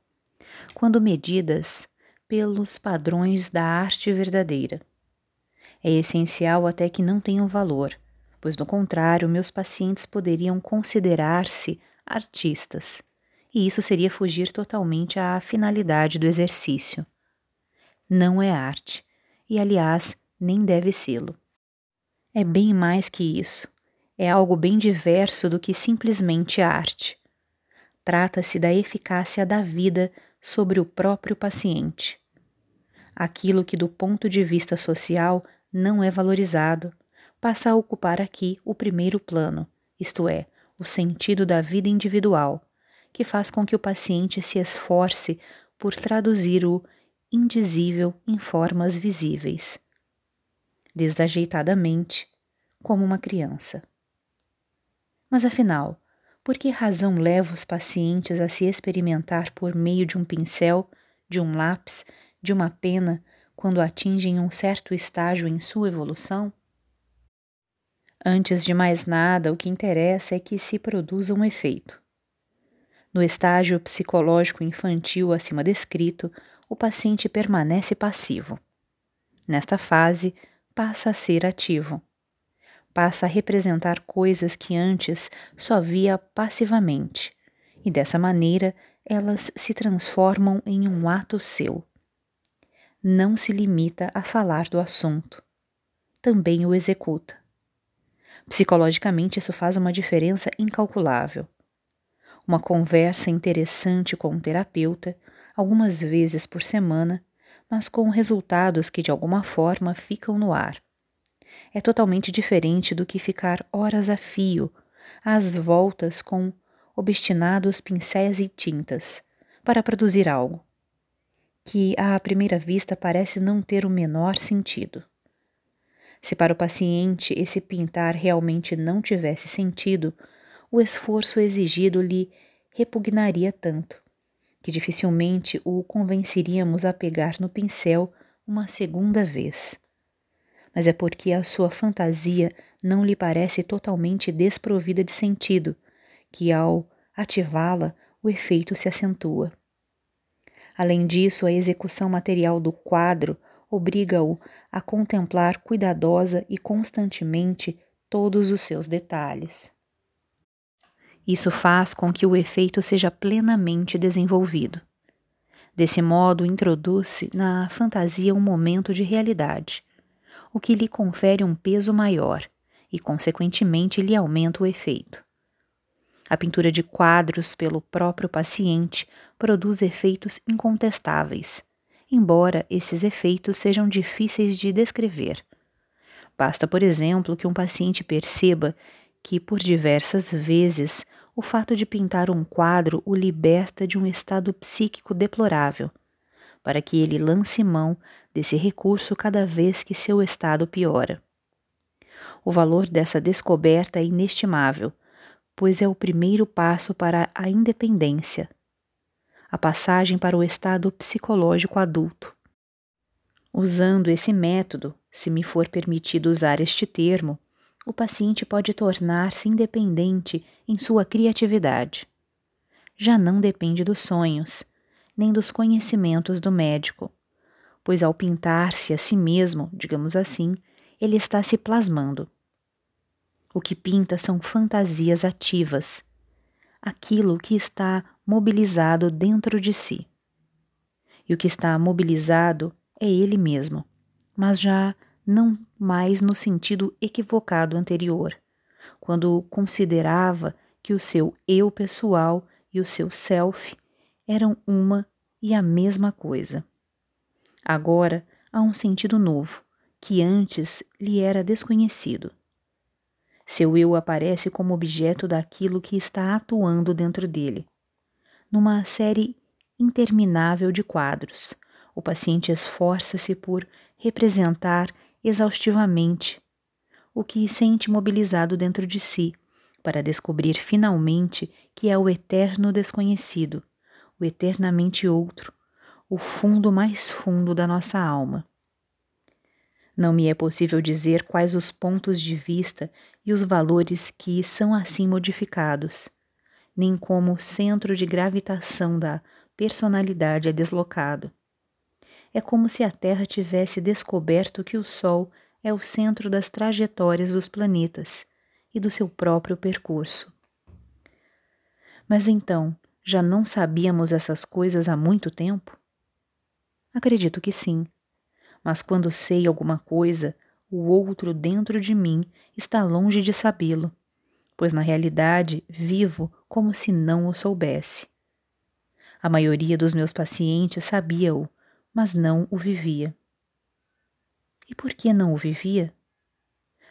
quando medidas pelos padrões da arte verdadeira. É essencial até que não tenham valor, pois, do contrário, meus pacientes poderiam considerar-se artistas, e isso seria fugir totalmente à finalidade do exercício. Não é arte, e aliás, nem deve sê-lo. É bem mais que isso. É algo bem diverso do que simplesmente arte. Trata-se da eficácia da vida sobre o próprio paciente. Aquilo que, do ponto de vista social, não é valorizado, passa a ocupar aqui o primeiro plano, isto é, o sentido da vida individual, que faz com que o paciente se esforce por traduzir o indizível em formas visíveis. Desajeitadamente, como uma criança. Mas afinal, por que razão leva os pacientes a se experimentar por meio de um pincel, de um lápis, de uma pena, quando atingem um certo estágio em sua evolução? Antes de mais nada, o que interessa é que se produza um efeito. No estágio psicológico infantil acima descrito, o paciente permanece passivo. Nesta fase, passa a ser ativo passa a representar coisas que antes só via passivamente, e dessa maneira elas se transformam em um ato seu. Não se limita a falar do assunto, também o executa. Psicologicamente, isso faz uma diferença incalculável. Uma conversa interessante com um terapeuta, algumas vezes por semana, mas com resultados que de alguma forma ficam no ar é totalmente diferente do que ficar horas a fio, às voltas com obstinados pincéis e tintas, para produzir algo, que à primeira vista parece não ter o menor sentido. Se para o paciente esse pintar realmente não tivesse sentido, o esforço exigido lhe repugnaria tanto, que dificilmente o convenceríamos a pegar no pincel uma segunda vez mas é porque a sua fantasia não lhe parece totalmente desprovida de sentido, que ao ativá-la, o efeito se acentua. Além disso, a execução material do quadro obriga-o a contemplar cuidadosa e constantemente todos os seus detalhes. Isso faz com que o efeito seja plenamente desenvolvido. Desse modo, introduz-se na fantasia um momento de realidade, o que lhe confere um peso maior e, consequentemente, lhe aumenta o efeito. A pintura de quadros pelo próprio paciente produz efeitos incontestáveis, embora esses efeitos sejam difíceis de descrever. Basta, por exemplo, que um paciente perceba que, por diversas vezes, o fato de pintar um quadro o liberta de um estado psíquico deplorável para que ele lance mão desse recurso cada vez que seu estado piora. O valor dessa descoberta é inestimável, pois é o primeiro passo para a independência, a passagem para o estado psicológico adulto. Usando esse método, se me for permitido usar este termo, o paciente pode tornar-se independente em sua criatividade. Já não depende dos sonhos, nem dos conhecimentos do médico, pois ao pintar-se a si mesmo, digamos assim, ele está se plasmando. O que pinta são fantasias ativas, aquilo que está mobilizado dentro de si. E o que está mobilizado é ele mesmo, mas já não mais no sentido equivocado anterior, quando considerava que o seu eu pessoal e o seu self eram uma e a mesma coisa. Agora há um sentido novo, que antes lhe era desconhecido. Seu eu aparece como objeto daquilo que está atuando dentro dele. Numa série interminável de quadros, o paciente esforça-se por representar exaustivamente o que sente mobilizado dentro de si, para descobrir finalmente que é o eterno desconhecido, o eternamente outro, o fundo mais fundo da nossa alma. Não me é possível dizer quais os pontos de vista e os valores que são assim modificados, nem como o centro de gravitação da personalidade é deslocado. É como se a Terra tivesse descoberto que o Sol é o centro das trajetórias dos planetas e do seu próprio percurso. Mas então, já não sabíamos essas coisas há muito tempo? Acredito que sim. Mas quando sei alguma coisa, o outro dentro de mim está longe de sabê-lo, pois na realidade vivo como se não o soubesse. A maioria dos meus pacientes sabia-o, mas não o vivia. E por que não o vivia?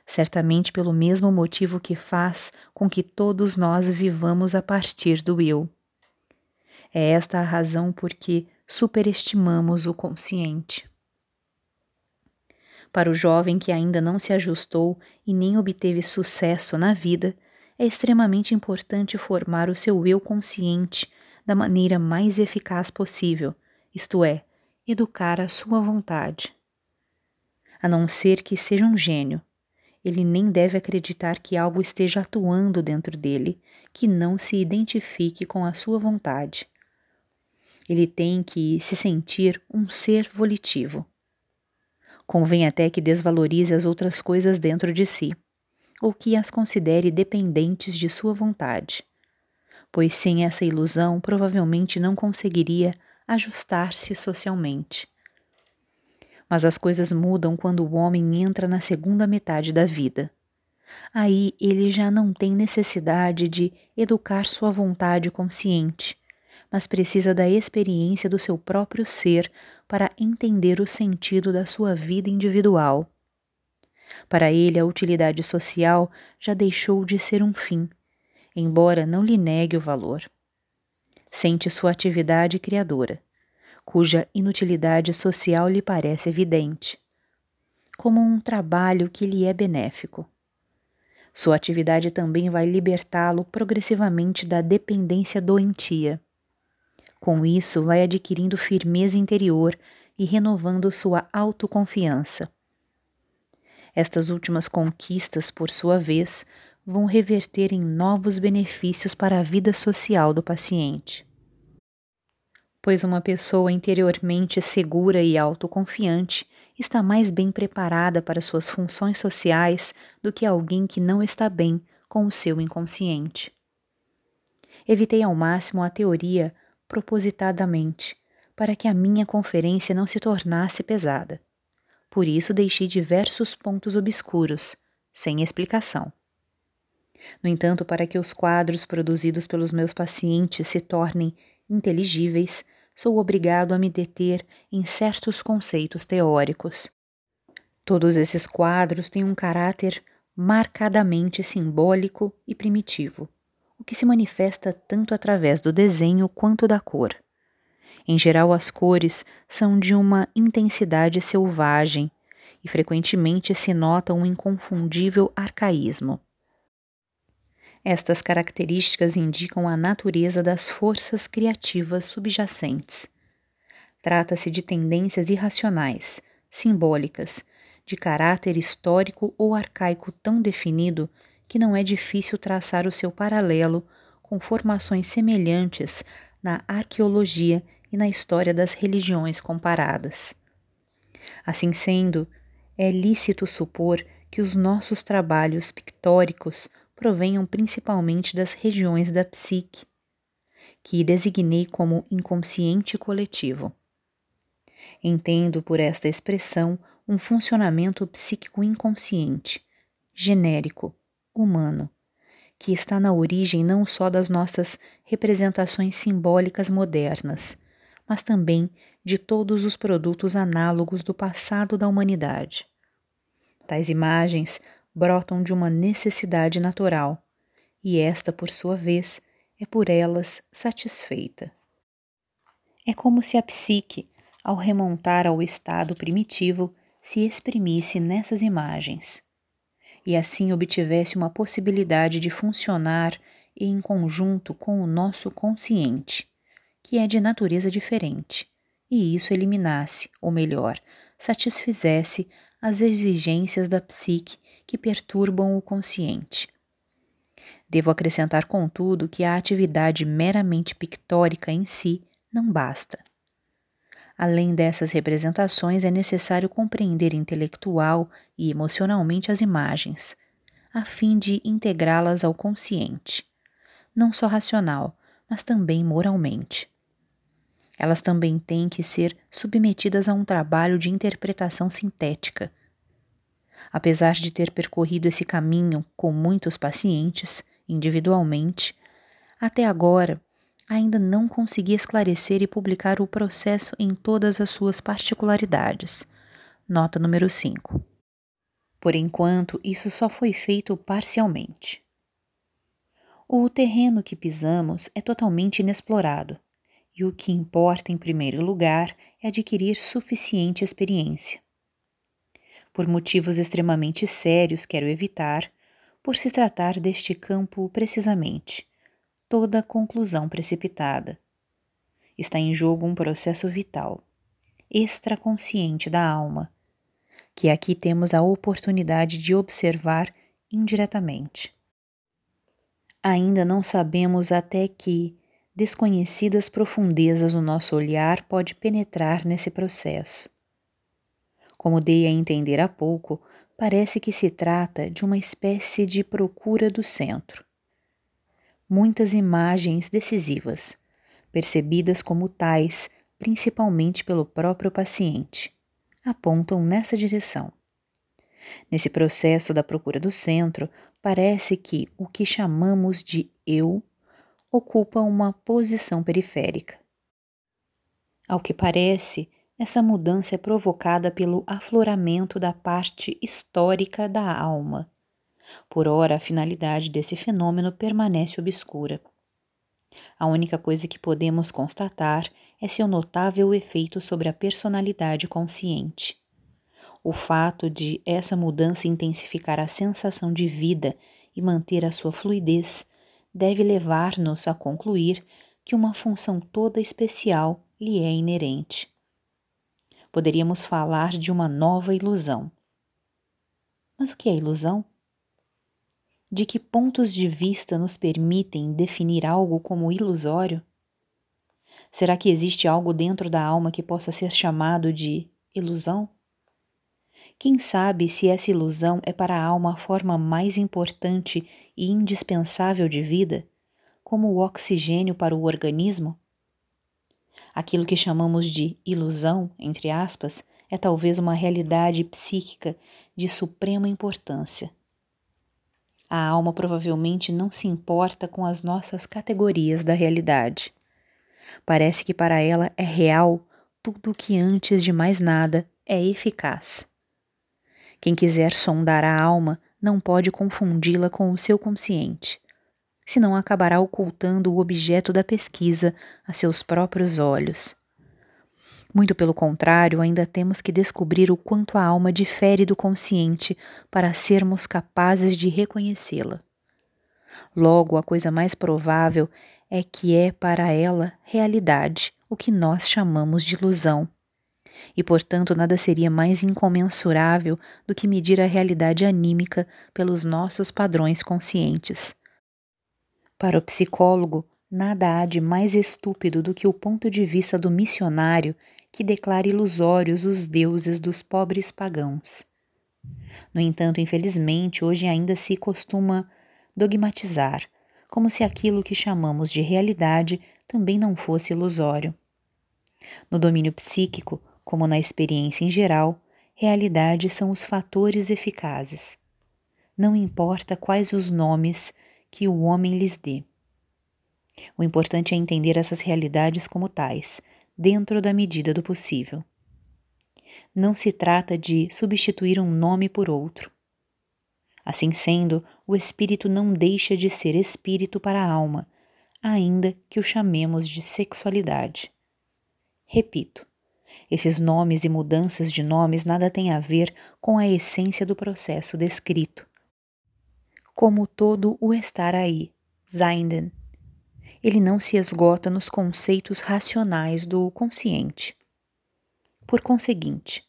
Certamente pelo mesmo motivo que faz com que todos nós vivamos a partir do eu. É esta a razão por que superestimamos o consciente. Para o jovem que ainda não se ajustou e nem obteve sucesso na vida, é extremamente importante formar o seu eu consciente da maneira mais eficaz possível, isto é, educar a sua vontade. A não ser que seja um gênio, ele nem deve acreditar que algo esteja atuando dentro dele que não se identifique com a sua vontade. Ele tem que se sentir um ser volitivo. Convém até que desvalorize as outras coisas dentro de si, ou que as considere dependentes de sua vontade, pois sem essa ilusão provavelmente não conseguiria ajustar-se socialmente. Mas as coisas mudam quando o homem entra na segunda metade da vida. Aí ele já não tem necessidade de educar sua vontade consciente, mas precisa da experiência do seu próprio ser para entender o sentido da sua vida individual. Para ele, a utilidade social já deixou de ser um fim, embora não lhe negue o valor. Sente sua atividade criadora, cuja inutilidade social lhe parece evidente, como um trabalho que lhe é benéfico. Sua atividade também vai libertá-lo progressivamente da dependência doentia com isso, vai adquirindo firmeza interior e renovando sua autoconfiança. Estas últimas conquistas, por sua vez, vão reverter em novos benefícios para a vida social do paciente. Pois uma pessoa interiormente segura e autoconfiante está mais bem preparada para suas funções sociais do que alguém que não está bem com o seu inconsciente. Evitei ao máximo a teoria propositadamente, para que a minha conferência não se tornasse pesada. Por isso deixei diversos pontos obscuros, sem explicação. No entanto, para que os quadros produzidos pelos meus pacientes se tornem inteligíveis, sou obrigado a me deter em certos conceitos teóricos. Todos esses quadros têm um caráter marcadamente simbólico e primitivo o que se manifesta tanto através do desenho quanto da cor. Em geral, as cores são de uma intensidade selvagem e frequentemente se nota um inconfundível arcaísmo. Estas características indicam a natureza das forças criativas subjacentes. Trata-se de tendências irracionais, simbólicas, de caráter histórico ou arcaico tão definido que não é difícil traçar o seu paralelo com formações semelhantes na arqueologia e na história das religiões comparadas. Assim sendo, é lícito supor que os nossos trabalhos pictóricos provenham principalmente das regiões da psique, que designei como inconsciente coletivo. Entendo por esta expressão um funcionamento psíquico inconsciente, genérico, humano, que está na origem não só das nossas representações simbólicas modernas, mas também de todos os produtos análogos do passado da humanidade. Tais imagens brotam de uma necessidade natural, e esta, por sua vez, é por elas satisfeita. É como se a psique, ao remontar ao estado primitivo, se exprimisse nessas imagens, e assim obtivesse uma possibilidade de funcionar em conjunto com o nosso consciente, que é de natureza diferente, e isso eliminasse, ou melhor, satisfizesse as exigências da psique que perturbam o consciente. Devo acrescentar, contudo, que a atividade meramente pictórica em si não basta. Além dessas representações, é necessário compreender intelectual e emocionalmente as imagens, a fim de integrá-las ao consciente, não só racional, mas também moralmente. Elas também têm que ser submetidas a um trabalho de interpretação sintética. Apesar de ter percorrido esse caminho com muitos pacientes, individualmente, até agora ainda não consegui esclarecer e publicar o processo em todas as suas particularidades. Nota número 5. Por enquanto, isso só foi feito parcialmente. O terreno que pisamos é totalmente inexplorado, e o que importa em primeiro lugar é adquirir suficiente experiência. Por motivos extremamente sérios, quero evitar, por se tratar deste campo precisamente, toda conclusão precipitada. Está em jogo um processo vital, extraconsciente da alma, que aqui temos a oportunidade de observar indiretamente. Ainda não sabemos até que desconhecidas profundezas o nosso olhar pode penetrar nesse processo. Como dei a entender há pouco, parece que se trata de uma espécie de procura do centro. Muitas imagens decisivas, percebidas como tais principalmente pelo próprio paciente, apontam nessa direção. Nesse processo da procura do centro, parece que o que chamamos de eu ocupa uma posição periférica. Ao que parece, essa mudança é provocada pelo afloramento da parte histórica da alma. Por ora, a finalidade desse fenômeno permanece obscura. A única coisa que podemos constatar é seu notável efeito sobre a personalidade consciente. O fato de essa mudança intensificar a sensação de vida e manter a sua fluidez deve levar-nos a concluir que uma função toda especial lhe é inerente poderíamos falar de uma nova ilusão. Mas o que é ilusão? De que pontos de vista nos permitem definir algo como ilusório? Será que existe algo dentro da alma que possa ser chamado de ilusão? Quem sabe se essa ilusão é para a alma a forma mais importante e indispensável de vida, como o oxigênio para o organismo? Aquilo que chamamos de ilusão, entre aspas, é talvez uma realidade psíquica de suprema importância. A alma provavelmente não se importa com as nossas categorias da realidade. Parece que para ela é real tudo o que antes de mais nada é eficaz. Quem quiser sondar a alma não pode confundi-la com o seu consciente senão acabará ocultando o objeto da pesquisa a seus próprios olhos. Muito pelo contrário, ainda temos que descobrir o quanto a alma difere do consciente para sermos capazes de reconhecê-la. Logo, a coisa mais provável é que é para ela realidade o que nós chamamos de ilusão. E, portanto, nada seria mais incomensurável do que medir a realidade anímica pelos nossos padrões conscientes. Para o psicólogo, nada há de mais estúpido do que o ponto de vista do missionário que declara ilusórios os deuses dos pobres pagãos. No entanto, infelizmente, hoje ainda se costuma dogmatizar, como se aquilo que chamamos de realidade também não fosse ilusório. No domínio psíquico, como na experiência em geral, realidade são os fatores eficazes. Não importa quais os nomes que o homem lhes dê. O importante é entender essas realidades como tais, dentro da medida do possível. Não se trata de substituir um nome por outro. Assim sendo, o espírito não deixa de ser espírito para a alma, ainda que o chamemos de sexualidade. Repito, esses nomes e mudanças de nomes nada têm a ver com a essência do processo descrito. Como todo o estar aí, Zainden, ele não se esgota nos conceitos racionais do consciente. Por conseguinte,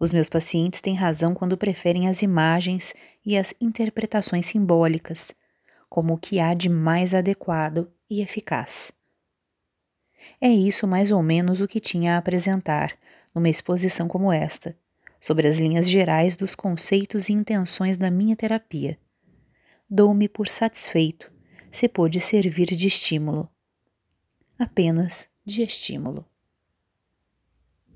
os meus pacientes têm razão quando preferem as imagens e as interpretações simbólicas como o que há de mais adequado e eficaz. É isso mais ou menos o que tinha a apresentar numa exposição como esta, sobre as linhas gerais dos conceitos e intenções da minha terapia. Dou-me por satisfeito se pôde servir de estímulo. Apenas de estímulo.